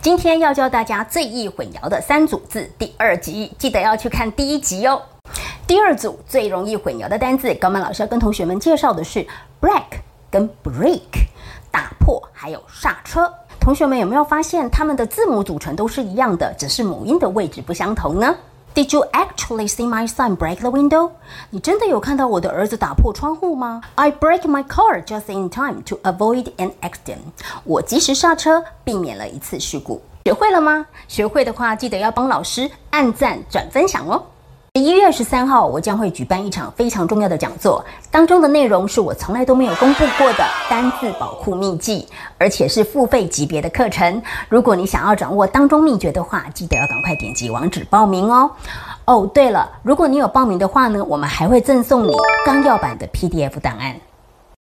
今天要教大家最易混淆的三组字，第二集记得要去看第一集哦。第二组最容易混淆的单字，高曼老师要跟同学们介绍的是 break 跟 break，打破还有刹车。同学们有没有发现，它们的字母组成都是一样的，只是母音的位置不相同呢？Did you actually see my son break the window？你真的有看到我的儿子打破窗户吗？I break my car just in time to avoid an accident。我及时刹车，避免了一次事故。学会了吗？学会的话，记得要帮老师按赞、转分享哦。一月二十三号，我将会举办一场非常重要的讲座，当中的内容是我从来都没有公布过的单字保护秘籍，而且是付费级别的课程。如果你想要掌握当中秘诀的话，记得要赶快点击网址报名哦。哦，对了，如果你有报名的话呢，我们还会赠送你纲要版的 PDF 档案。